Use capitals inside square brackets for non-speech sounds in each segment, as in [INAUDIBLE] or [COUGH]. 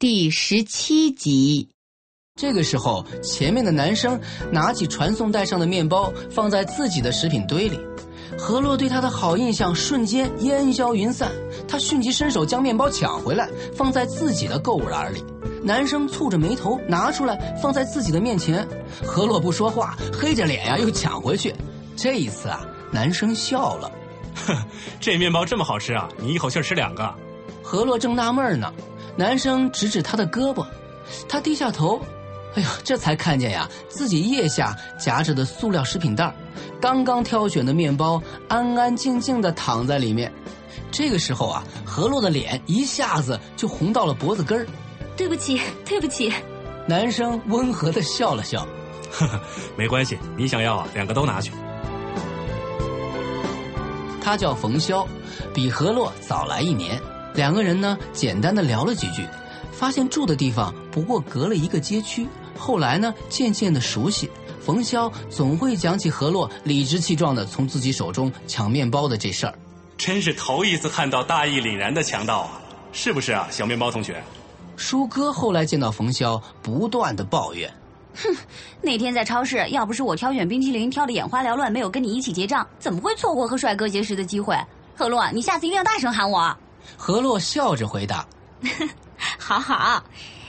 第十七集，这个时候，前面的男生拿起传送带上的面包，放在自己的食品堆里。何洛对他的好印象瞬间烟消云散，他迅即伸手将面包抢回来，放在自己的购物篮里。男生蹙着眉头拿出来，放在自己的面前。何洛不说话，黑着脸呀，又抢回去。这一次啊，男生笑了：“哼，[LAUGHS] 这面包这么好吃啊，你一口气吃两个。”何洛正纳闷呢。男生指指他的胳膊，他低下头，哎呦，这才看见呀，自己腋下夹着的塑料食品袋刚刚挑选的面包安安静静的躺在里面。这个时候啊，何洛的脸一下子就红到了脖子根儿。对不起，对不起。男生温和的笑了笑，呵呵，没关系，你想要啊，两个都拿去。他叫冯潇，比何洛早来一年。两个人呢，简单的聊了几句，发现住的地方不过隔了一个街区。后来呢，渐渐的熟悉。冯潇总会讲起何洛理直气壮的从自己手中抢面包的这事儿。真是头一次看到大义凛然的强盗啊，是不是啊，小面包同学？舒哥后来见到冯潇，不断的抱怨：“哼，那天在超市，要不是我挑选冰淇淋挑的眼花缭乱，没有跟你一起结账，怎么会错过和帅哥结识的机会？何洛，你下次一定要大声喊我。”何洛笑着回答：“ [LAUGHS] 好好，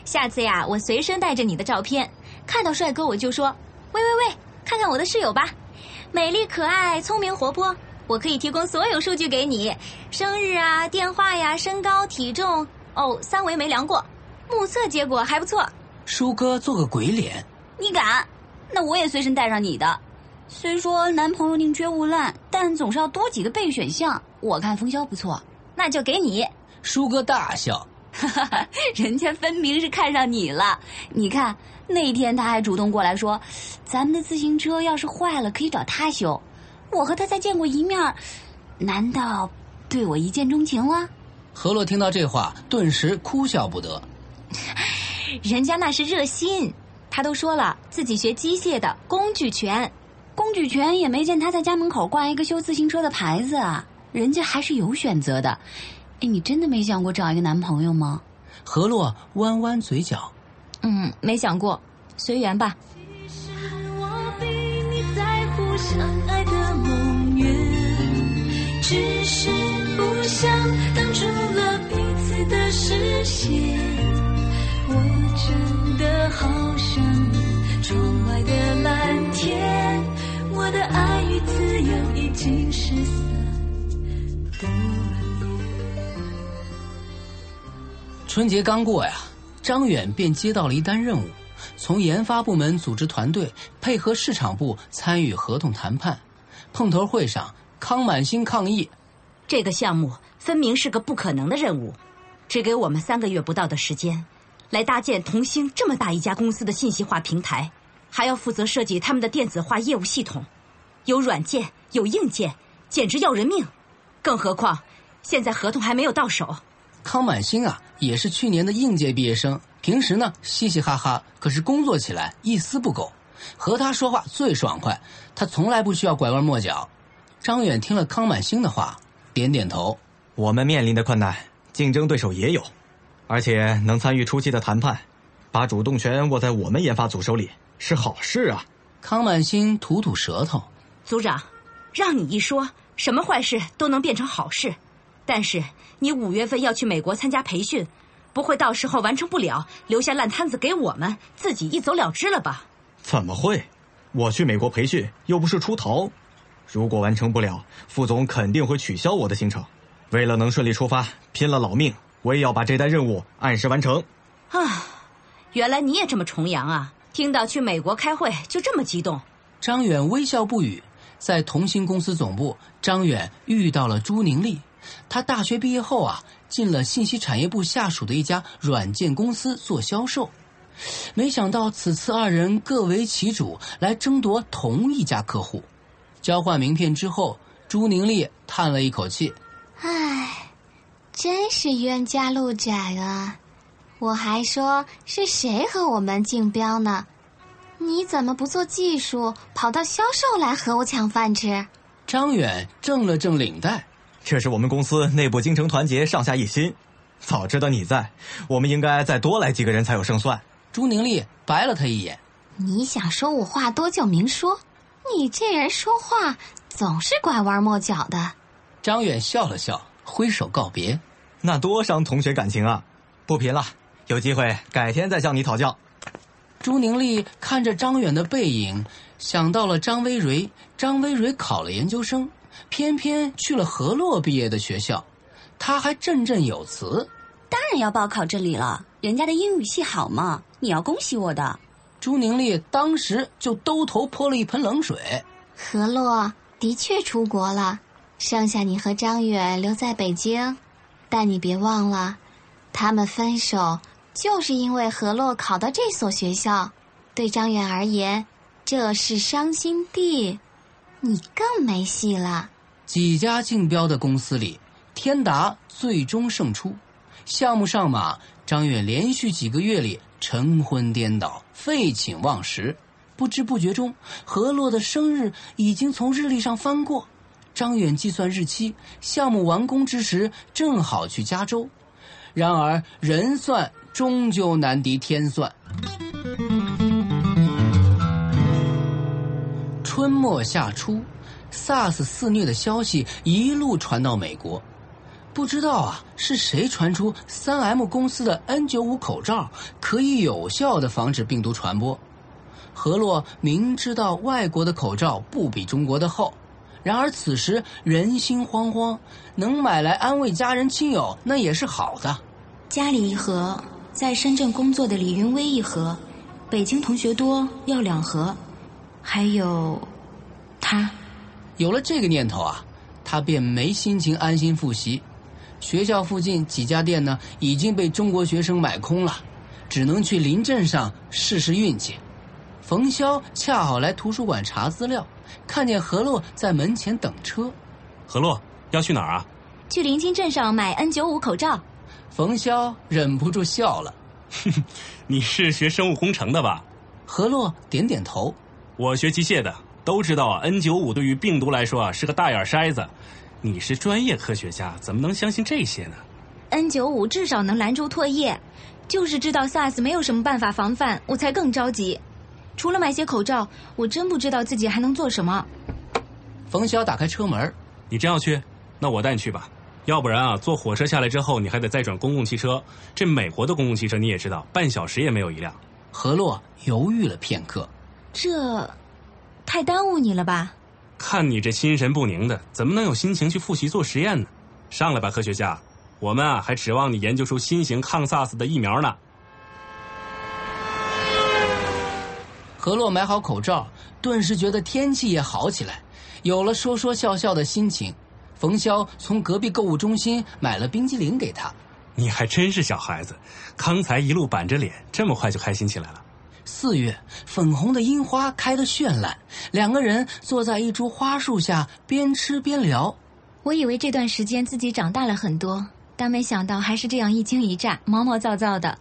下次呀，我随身带着你的照片，看到帅哥我就说，喂喂喂，看看我的室友吧，美丽可爱、聪明活泼，我可以提供所有数据给你，生日啊、电话呀、身高、体重，哦，三围没量过，目测结果还不错。”舒哥做个鬼脸：“你敢？那我也随身带上你的。虽说男朋友宁缺毋滥，但总是要多几个备选项。我看冯潇不错。”那就给你，舒哥大笑，哈 [LAUGHS] 哈人家分明是看上你了。你看那天他还主动过来说，咱们的自行车要是坏了可以找他修。我和他才见过一面，难道对我一见钟情了？何洛听到这话，顿时哭笑不得。[LAUGHS] 人家那是热心，他都说了自己学机械的，工具全，工具全也没见他在家门口挂一个修自行车的牌子啊。人家还是有选择的，哎，你真的没想过找一个男朋友吗？何洛弯弯嘴角，嗯，没想过，随缘吧。只是不想挡住了彼此的视线，我真的好春节刚过呀，张远便接到了一单任务，从研发部门组织团队配合市场部参与合同谈判。碰头会上，康满星抗议：“这个项目分明是个不可能的任务，只给我们三个月不到的时间，来搭建同星这么大一家公司的信息化平台，还要负责设计他们的电子化业务系统，有软件有硬件，简直要人命。更何况，现在合同还没有到手。”康满星啊，也是去年的应届毕业生，平时呢嘻嘻哈哈，可是工作起来一丝不苟，和他说话最爽快，他从来不需要拐弯抹角。张远听了康满星的话，点点头。我们面临的困难，竞争对手也有，而且能参与初期的谈判，把主动权握在我们研发组手里是好事啊。康满星吐吐舌头，组长，让你一说，什么坏事都能变成好事。但是你五月份要去美国参加培训，不会到时候完成不了，留下烂摊子给我们，自己一走了之了吧？怎么会？我去美国培训又不是出逃，如果完成不了，副总肯定会取消我的行程。为了能顺利出发，拼了老命，我也要把这单任务按时完成。啊，原来你也这么崇洋啊！听到去美国开会就这么激动。张远微笑不语。在同兴公司总部，张远遇到了朱宁丽。他大学毕业后啊，进了信息产业部下属的一家软件公司做销售。没想到此次二人各为其主，来争夺同一家客户。交换名片之后，朱宁丽叹了一口气：“唉，真是冤家路窄啊！我还说是谁和我们竞标呢？你怎么不做技术，跑到销售来和我抢饭吃？”张远正了正领带：“这是我们公司内部精诚团结，上下一心。早知道你在，我们应该再多来几个人才有胜算。”朱宁丽白了他一眼：“你想说我话多就明说，你这人说话总是拐弯抹角的。”张远笑了笑，挥手告别：“那多伤同学感情啊！不贫了，有机会改天再向你讨教。”朱宁丽看着张远的背影，想到了张薇蕊。张薇蕊考了研究生，偏偏去了何洛毕业的学校，他还振振有词：“当然要报考这里了，人家的英语系好嘛。”你要恭喜我的，朱宁丽当时就兜头泼了一盆冷水。何洛的确出国了，剩下你和张远留在北京，但你别忘了，他们分手就是因为何洛考到这所学校，对张远而言，这是伤心地，你更没戏了。几家竞标的公司里，天达最终胜出，项目上马，张远连续几个月里。晨昏颠倒，废寝忘食，不知不觉中，何洛的生日已经从日历上翻过。张远计算日期，项目完工之时正好去加州。然而人算终究难敌天算。春末夏初，SARS 肆虐的消息一路传到美国。不知道啊，是谁传出三 M 公司的 N95 口罩可以有效的防止病毒传播？何洛明知道外国的口罩不比中国的厚，然而此时人心惶惶，能买来安慰家人亲友那也是好的。家里一盒，在深圳工作的李云威一盒，北京同学多要两盒，还有他。有了这个念头啊，他便没心情安心复习。学校附近几家店呢，已经被中国学生买空了，只能去临镇上试试运气。冯潇恰好来图书馆查资料，看见何洛在门前等车。何洛要去哪儿啊？去临津镇上买 N 九五口罩。冯潇忍不住笑了：“ [LAUGHS] 你是学生物工程的吧？”何洛点点头：“我学机械的，都知道啊，N95 对于病毒来说啊是个大眼筛子。”你是专业科学家，怎么能相信这些呢？N95 至少能拦住唾液，就是知道 SARS 没有什么办法防范，我才更着急。除了买些口罩，我真不知道自己还能做什么。冯潇打开车门：“你真要去？那我带你去吧。要不然啊，坐火车下来之后，你还得再转公共汽车。这美国的公共汽车你也知道，半小时也没有一辆。”何洛犹豫了片刻：“这，太耽误你了吧？”看你这心神不宁的，怎么能有心情去复习做实验呢？上来吧，科学家，我们啊还指望你研究出新型抗 SARS 的疫苗呢。何洛买好口罩，顿时觉得天气也好起来，有了说说笑笑的心情。冯潇从隔壁购物中心买了冰激凌给他。你还真是小孩子，刚才一路板着脸，这么快就开心起来了。四月，粉红的樱花开得绚烂，两个人坐在一株花树下，边吃边聊。我以为这段时间自己长大了很多，但没想到还是这样一惊一乍、毛毛躁躁的。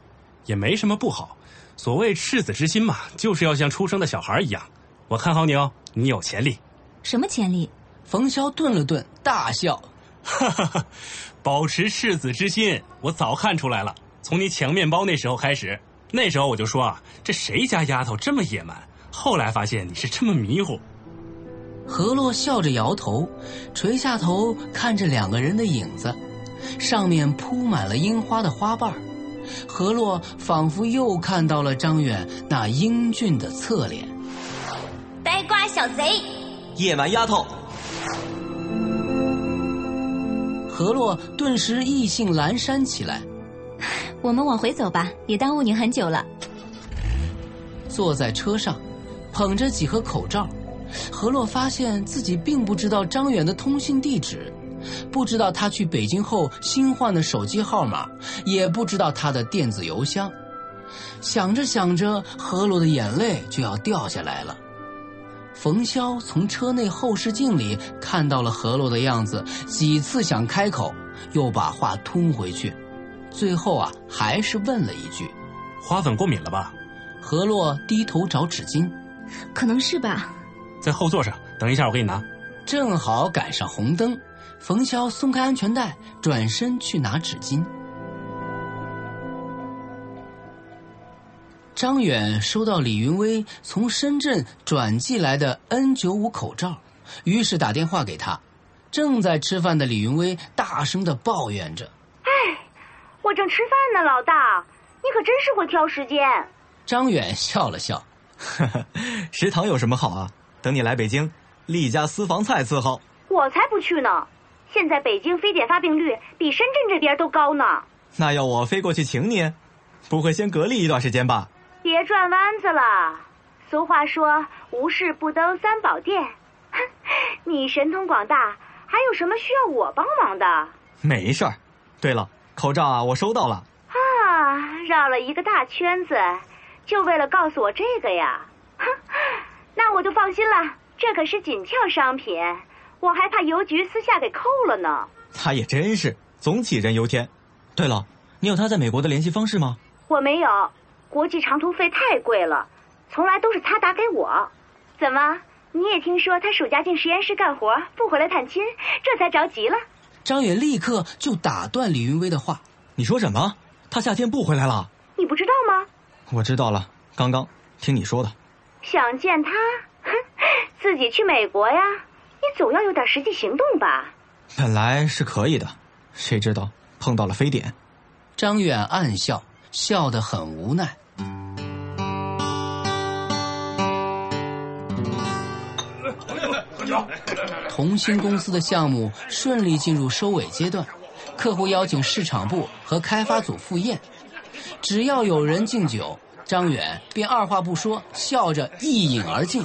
也没什么不好，所谓赤子之心嘛，就是要像出生的小孩一样。我看好你哦，你有潜力。什么潜力？冯潇顿了顿，大笑：“哈哈哈，保持赤子之心，我早看出来了。从你抢面包那时候开始。”那时候我就说啊，这谁家丫头这么野蛮？后来发现你是这么迷糊。何洛笑着摇头，垂下头看着两个人的影子，上面铺满了樱花的花瓣何洛仿佛又看到了张远那英俊的侧脸。呆瓜小贼，野蛮丫头。何洛顿时意兴阑珊起来。我们往回走吧，也耽误您很久了。坐在车上，捧着几盒口罩，何洛发现自己并不知道张远的通信地址，不知道他去北京后新换的手机号码，也不知道他的电子邮箱。想着想着，何洛的眼泪就要掉下来了。冯潇从车内后视镜里看到了何洛的样子，几次想开口，又把话吞回去，最后啊，还是问了一句：“花粉过敏了吧？”何洛低头找纸巾，可能是吧。在后座上，等一下我给你拿。正好赶上红灯，冯潇松开安全带，转身去拿纸巾。张远收到李云威从深圳转寄来的 N 九五口罩，于是打电话给他。正在吃饭的李云威大声的抱怨着：“哎，我正吃饭呢，老大，你可真是会挑时间。”张远笑了笑：“呵呵，食堂有什么好啊？等你来北京，立家私房菜伺候。”我才不去呢！现在北京非典发病率比深圳这边都高呢。那要我飞过去请你，不会先隔离一段时间吧？别转弯子了，俗话说“无事不登三宝殿”。哼，你神通广大，还有什么需要我帮忙的？没事儿。对了，口罩啊，我收到了。啊，绕了一个大圈子，就为了告诉我这个呀？哼，[LAUGHS] 那我就放心了，这可是紧俏商品，我还怕邮局私下给扣了呢。他也真是总杞人忧天。对了，你有他在美国的联系方式吗？我没有。国际长途费太贵了，从来都是他打给我。怎么，你也听说他暑假进实验室干活，不回来探亲，这才着急了？张远立刻就打断李云威的话：“你说什么？他夏天不回来了？你不知道吗？”我知道了，刚刚听你说的。想见他？哼，[LAUGHS] 自己去美国呀？你总要有点实际行动吧？本来是可以的，谁知道碰到了非典。张远暗笑。笑得很无奈。[LAUGHS] 同心公司的项目顺利进入收尾阶段，客户邀请市场部和开发组赴宴，只要有人敬酒，张远便二话不说，笑着一饮而尽，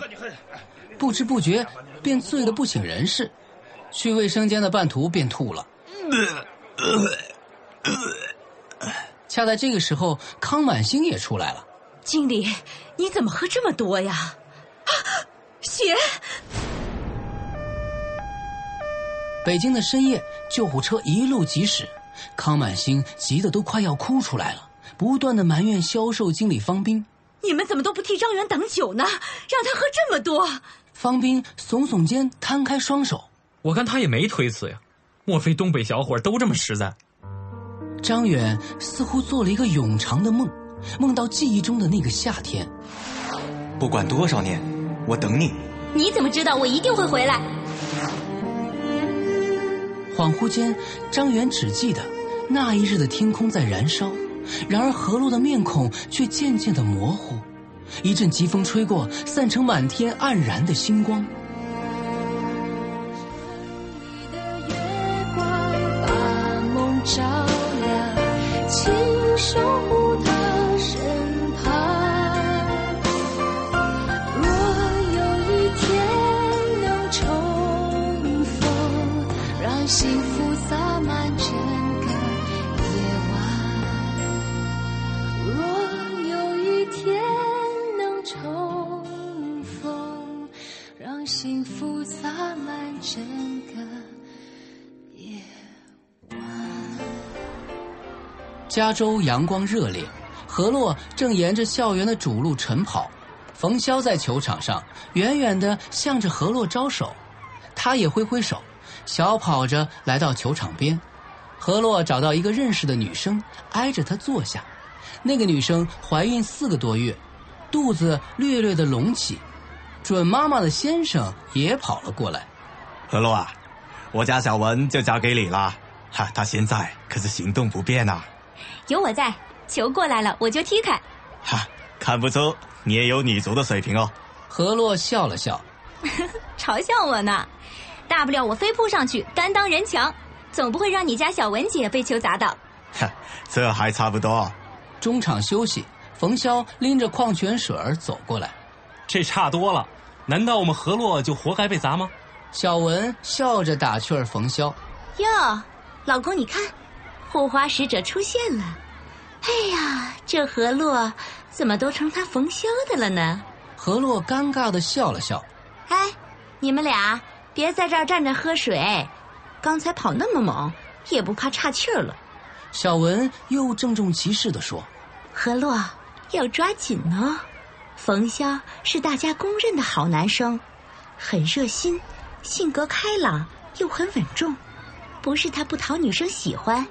不知不觉便醉得不省人事。去卫生间的半途便吐了。恰在这个时候，康满星也出来了。经理，你怎么喝这么多呀？啊，血！北京的深夜，救护车一路疾驶，康满星急得都快要哭出来了，不断的埋怨销售经理方斌：“你们怎么都不替张元挡酒呢？让他喝这么多！”方斌耸耸肩，摊开双手：“我看他也没推辞呀，莫非东北小伙都这么实在？”张远似乎做了一个永长的梦，梦到记忆中的那个夏天。不管多少年，我等你。你怎么知道我一定会回来？恍惚间，张远只记得那一日的天空在燃烧，然而何洛的面孔却渐渐的模糊。一阵疾风吹过，散成满天黯然的星光。加州阳光热烈，何洛正沿着校园的主路晨跑，冯潇在球场上远远的向着何洛招手，他也挥挥手，小跑着来到球场边。何洛找到一个认识的女生，挨着她坐下。那个女生怀孕四个多月，肚子略略的隆起。准妈妈的先生也跑了过来。何洛啊，我家小文就交给你了，哈，他现在可是行动不便呐。有我在，球过来了我就踢开。哈，看不出你也有女足的水平哦。何洛笑了笑，[LAUGHS] 嘲笑我呢。大不了我飞扑上去担当人墙，总不会让你家小文姐被球砸到。[LAUGHS] 哈，这还差不多。中场休息，冯潇拎着矿泉水走过来。这差多了，难道我们何洛就活该被砸吗？小文笑着打趣儿冯潇。哟，老公，你看，护花使者出现了。哎呀，这河洛怎么都成他冯潇的了呢？何洛尴尬的笑了笑。哎，你们俩别在这儿站着喝水，刚才跑那么猛，也不怕岔气儿了。小文又郑重其事的说：“何洛要抓紧哦，冯潇是大家公认的好男生，很热心，性格开朗，又很稳重。不是他不讨女生喜欢，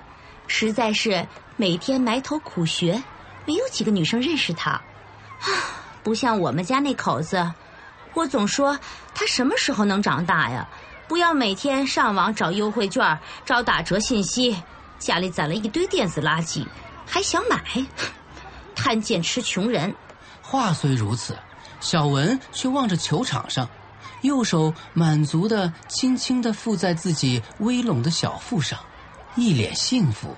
实在是每天埋头苦学，没有几个女生认识他。啊，[SIGHS] 不像我们家那口子，我总说他什么时候能长大呀？不要每天上网找优惠券，找打折信息。”家里攒了一堆电子垃圾，还想买，[SIGHS] 贪贱吃穷人。话虽如此，小文却望着球场上，右手满足的轻轻的附在自己微拢的小腹上，一脸幸福。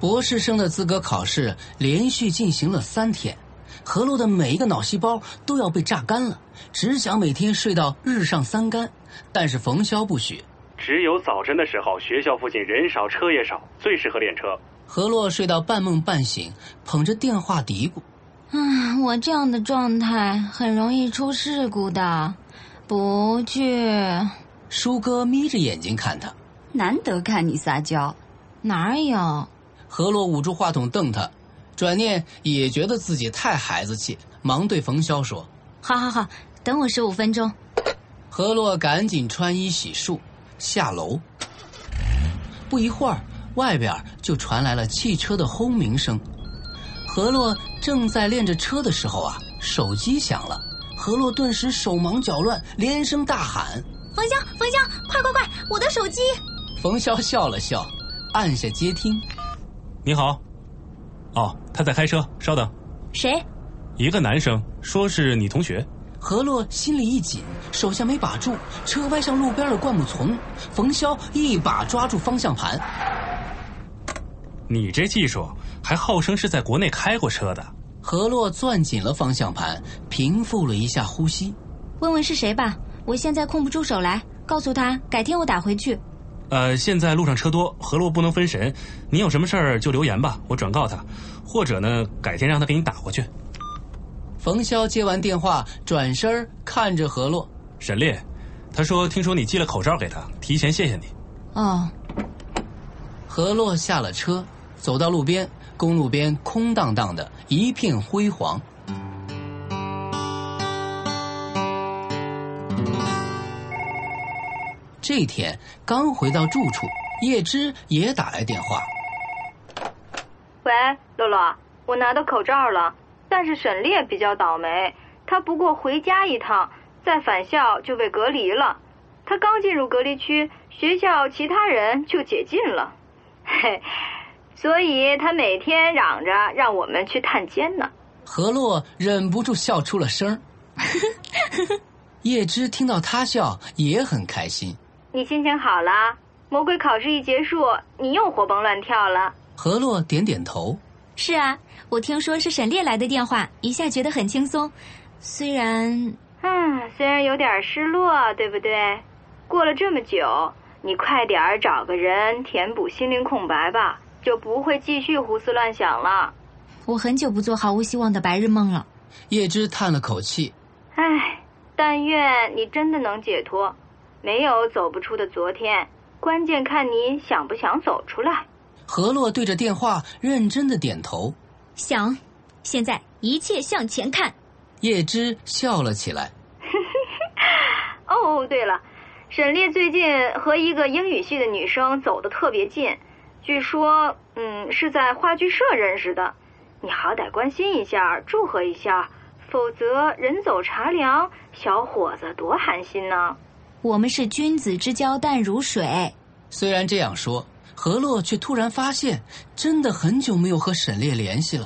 博士生的资格考试连续进行了三天，何洛的每一个脑细胞都要被榨干了，只想每天睡到日上三竿。但是冯潇不许，只有早晨的时候，学校附近人少车也少，最适合练车。何洛睡到半梦半醒，捧着电话嘀咕：“啊，我这样的状态很容易出事故的，不去。”舒哥眯着眼睛看他，难得看你撒娇，哪有？何洛捂住话筒瞪他，转念也觉得自己太孩子气，忙对冯潇说：“好好好，等我十五分钟。”何洛赶紧穿衣洗漱，下楼。不一会儿，外边就传来了汽车的轰鸣声。何洛正在练着车的时候啊，手机响了。何洛顿时手忙脚乱，连声大喊：“冯潇，冯潇，快快快，我的手机！”冯潇笑了笑，按下接听：“你好，哦，他在开车，稍等。谁？一个男生，说是你同学。”何洛心里一紧，手下没把住，车歪向路边的灌木丛。冯潇一把抓住方向盘。你这技术还号称是在国内开过车的？何洛攥紧了方向盘，平复了一下呼吸。问问是谁吧，我现在空不住手来。告诉他，改天我打回去。呃，现在路上车多，何洛不能分神。你有什么事儿就留言吧，我转告他，或者呢，改天让他给你打过去。冯潇接完电话，转身看着何洛，沈烈，他说听说你寄了口罩给他，提前谢谢你。啊。何洛下了车，走到路边，公路边空荡荡的，一片灰黄。这天刚回到住处，叶芝也打来电话。喂，洛洛，我拿到口罩了。但是沈烈比较倒霉，他不过回家一趟，再返校就被隔离了。他刚进入隔离区，学校其他人就解禁了，嘿，所以他每天嚷着让我们去探监呢。何洛忍不住笑出了声 [LAUGHS] 叶芝听到他笑也很开心。你心情好了？魔鬼考试一结束，你又活蹦乱跳了。何洛点点头。是啊，我听说是沈烈来的电话，一下觉得很轻松。虽然，嗯，虽然有点失落，对不对？过了这么久，你快点儿找个人填补心灵空白吧，就不会继续胡思乱想了。我很久不做毫无希望的白日梦了。叶芝叹了口气，唉，但愿你真的能解脱。没有走不出的昨天，关键看你想不想走出来。何洛对着电话认真的点头，想，现在一切向前看。叶芝笑了起来。[LAUGHS] 哦，对了，沈烈最近和一个英语系的女生走得特别近，据说，嗯，是在话剧社认识的。你好歹关心一下，祝贺一下，否则人走茶凉，小伙子多寒心呢。我们是君子之交淡如水。虽然这样说。何洛却突然发现，真的很久没有和沈烈联系了。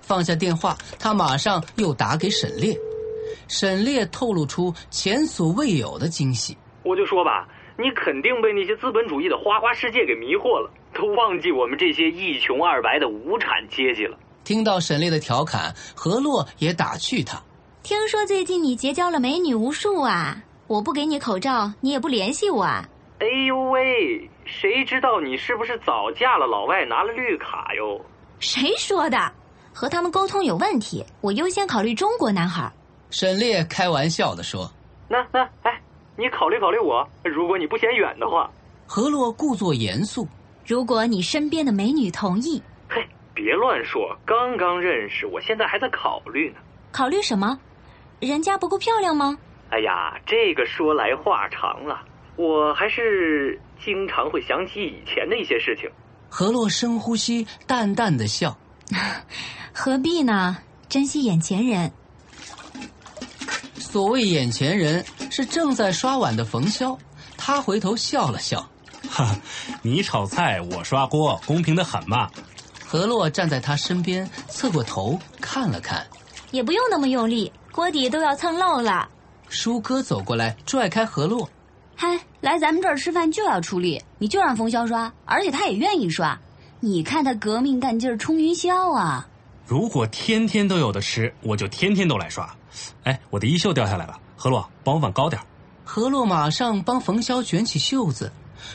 放下电话，他马上又打给沈烈。沈烈透露出前所未有的惊喜：“我就说吧，你肯定被那些资本主义的花花世界给迷惑了，都忘记我们这些一穷二白的无产阶级了。”听到沈烈的调侃，何洛也打趣他：“听说最近你结交了美女无数啊！我不给你口罩，你也不联系我啊！哎呦喂，谁知道你是不是早嫁了老外，拿了绿卡哟？谁说的？和他们沟通有问题，我优先考虑中国男孩。沈烈开玩笑的说。那那哎，你考虑考虑我，如果你不嫌远的话。何洛故作严肃。如果你身边的美女同意。嘿，别乱说，刚刚认识，我现在还在考虑呢。考虑什么？人家不够漂亮吗？哎呀，这个说来话长了。我还是经常会想起以前的一些事情。何洛深呼吸，淡淡的笑。[LAUGHS] 何必呢？珍惜眼前人。所谓眼前人，是正在刷碗的冯潇。他回头笑了笑。哈，你炒菜，我刷锅，公平的很嘛。何洛站在他身边，侧过头看了看。也不用那么用力。锅底都要蹭漏了。舒哥走过来，拽开何洛。嗨，来咱们这儿吃饭就要出力，你就让冯潇刷，而且他也愿意刷。你看他革命干劲儿冲云霄啊！如果天天都有的吃，我就天天都来刷。哎，我的衣袖掉下来了，何洛，帮我往高点。何洛马上帮冯潇卷起袖子。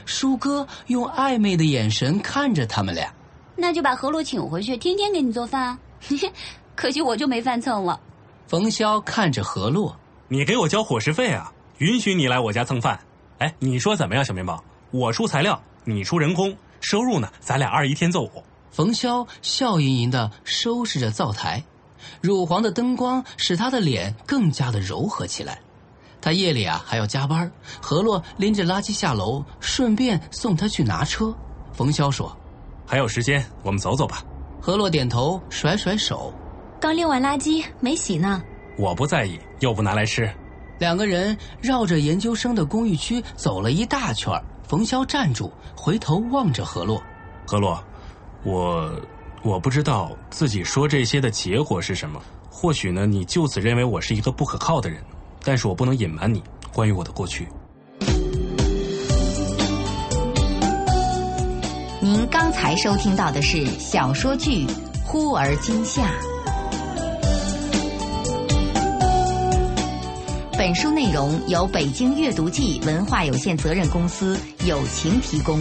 舒哥用暧昧的眼神看着他们俩。那就把何洛请回去，天天给你做饭。[LAUGHS] 可惜我就没饭蹭了。冯潇看着何洛：“你给我交伙食费啊，允许你来我家蹭饭。哎，你说怎么样，小面包？我出材料，你出人工，收入呢？咱俩二一天奏五。”冯潇笑盈盈的收拾着灶台，乳黄的灯光使他的脸更加的柔和起来。他夜里啊还要加班，何洛拎着垃圾下楼，顺便送他去拿车。冯潇说：“还有时间，我们走走吧。”何洛点头，甩甩手。刚拎完垃圾没洗呢，我不在意，又不拿来吃。两个人绕着研究生的公寓区走了一大圈冯潇站住，回头望着何洛。何洛，我我不知道自己说这些的结果是什么。或许呢，你就此认为我是一个不可靠的人，但是我不能隐瞒你关于我的过去。您刚才收听到的是小说剧《忽而今夏》。本书内容由北京阅读记文化有限责任公司友情提供。